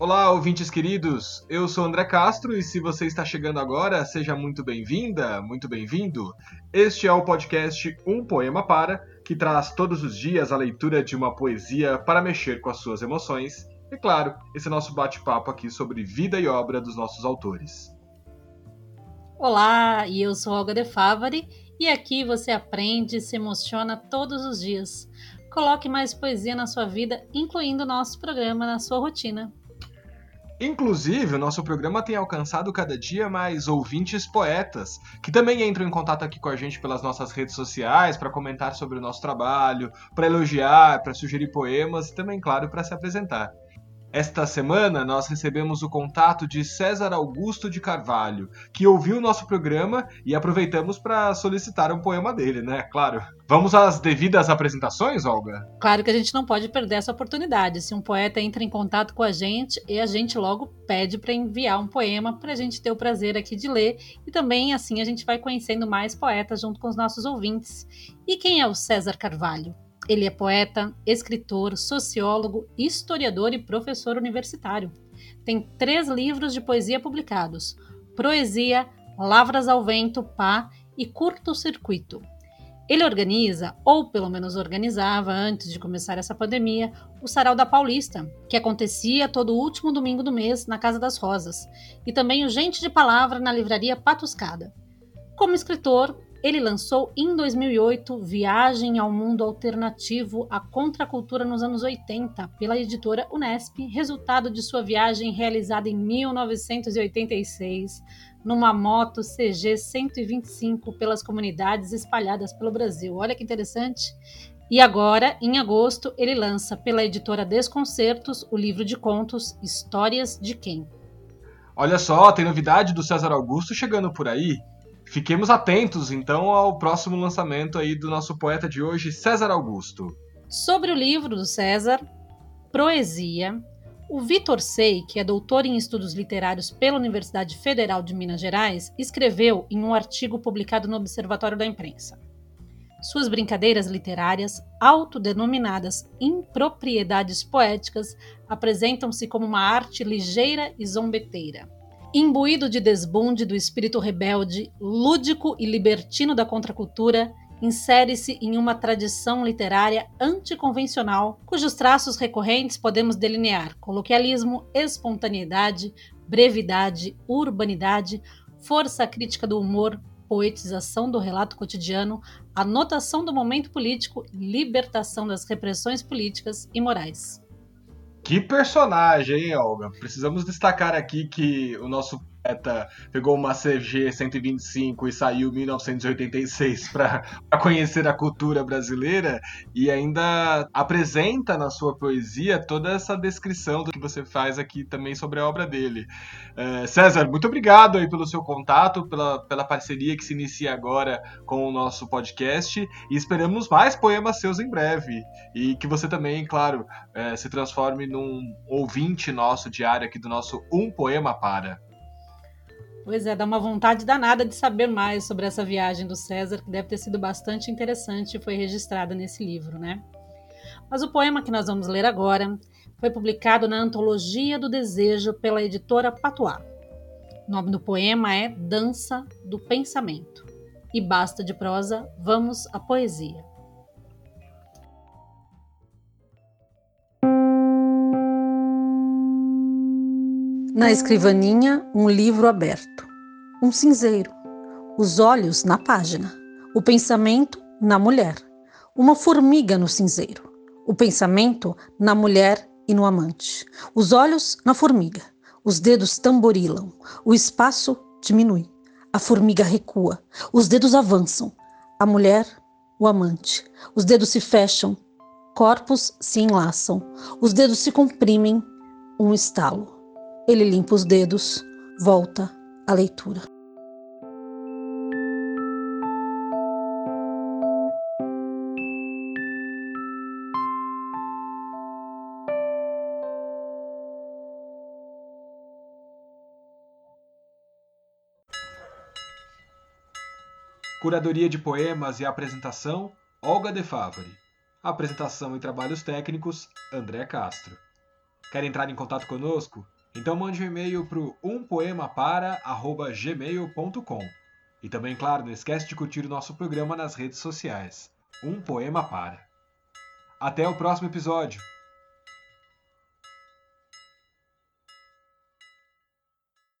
Olá, ouvintes queridos. Eu sou André Castro e se você está chegando agora, seja muito bem-vinda, muito bem-vindo. Este é o podcast Um Poema Para, que traz todos os dias a leitura de uma poesia para mexer com as suas emoções. E claro, esse é nosso bate-papo aqui sobre vida e obra dos nossos autores. Olá, e eu sou Olga De Favari e aqui você aprende e se emociona todos os dias. Coloque mais poesia na sua vida, incluindo o nosso programa na sua rotina. Inclusive, o nosso programa tem alcançado cada dia mais ouvintes poetas, que também entram em contato aqui com a gente pelas nossas redes sociais para comentar sobre o nosso trabalho, para elogiar, para sugerir poemas e também, claro, para se apresentar. Esta semana nós recebemos o contato de César Augusto de Carvalho, que ouviu o nosso programa e aproveitamos para solicitar um poema dele, né? Claro. Vamos às devidas apresentações, Olga? Claro que a gente não pode perder essa oportunidade. Se um poeta entra em contato com a gente, e a gente logo pede para enviar um poema para a gente ter o prazer aqui de ler e também assim a gente vai conhecendo mais poetas junto com os nossos ouvintes. E quem é o César Carvalho? Ele é poeta, escritor, sociólogo, historiador e professor universitário. Tem três livros de poesia publicados: Proesia, Lavras ao Vento, Pá e Curto Circuito. Ele organiza, ou pelo menos organizava antes de começar essa pandemia, o Sarau da Paulista, que acontecia todo último domingo do mês na Casa das Rosas, e também o Gente de Palavra na livraria Patuscada. Como escritor, ele lançou em 2008 Viagem ao Mundo Alternativo, a Contracultura nos anos 80, pela editora Unesp, resultado de sua viagem realizada em 1986 numa moto CG 125 pelas comunidades espalhadas pelo Brasil. Olha que interessante. E agora, em agosto, ele lança pela editora Desconcertos o livro de contos Histórias de Quem. Olha só, tem novidade do César Augusto chegando por aí. Fiquemos atentos então ao próximo lançamento aí do nosso poeta de hoje, César Augusto. Sobre o livro do César, Proesia, o Vitor Sei, que é doutor em estudos literários pela Universidade Federal de Minas Gerais, escreveu em um artigo publicado no Observatório da Imprensa. Suas brincadeiras literárias, autodenominadas impropriedades poéticas, apresentam-se como uma arte ligeira e zombeteira Imbuído de desbunde do espírito rebelde, lúdico e libertino da contracultura, insere-se em uma tradição literária anticonvencional, cujos traços recorrentes podemos delinear coloquialismo, espontaneidade, brevidade, urbanidade, força crítica do humor, poetização do relato cotidiano, anotação do momento político, libertação das repressões políticas e morais. Que personagem, hein, Olga? Precisamos destacar aqui que o nosso pegou uma CG 125 e saiu em 1986 para conhecer a cultura brasileira e ainda apresenta na sua poesia toda essa descrição do que você faz aqui também sobre a obra dele. É, César, muito obrigado aí pelo seu contato, pela, pela parceria que se inicia agora com o nosso podcast e esperamos mais poemas seus em breve e que você também, claro, é, se transforme num ouvinte nosso diário aqui do nosso Um Poema Para. Pois é, dá uma vontade danada de saber mais sobre essa viagem do César, que deve ter sido bastante interessante e foi registrada nesse livro, né? Mas o poema que nós vamos ler agora foi publicado na Antologia do Desejo pela editora Patois. O nome do poema é Dança do Pensamento. E basta de prosa, vamos à poesia. Na escrivaninha, um livro aberto, um cinzeiro, os olhos na página, o pensamento na mulher, uma formiga no cinzeiro, o pensamento na mulher e no amante, os olhos na formiga, os dedos tamborilam, o espaço diminui, a formiga recua, os dedos avançam, a mulher, o amante, os dedos se fecham, corpos se enlaçam, os dedos se comprimem, um estalo. Ele limpa os dedos, volta à leitura. Curadoria de poemas e apresentação: Olga De Favari. Apresentação e trabalhos técnicos: André Castro. Quer entrar em contato conosco? Então mande um e-mail para umpoemapara.gmail.com E também, claro, não esquece de curtir o nosso programa nas redes sociais. Um Poema Para. Até o próximo episódio!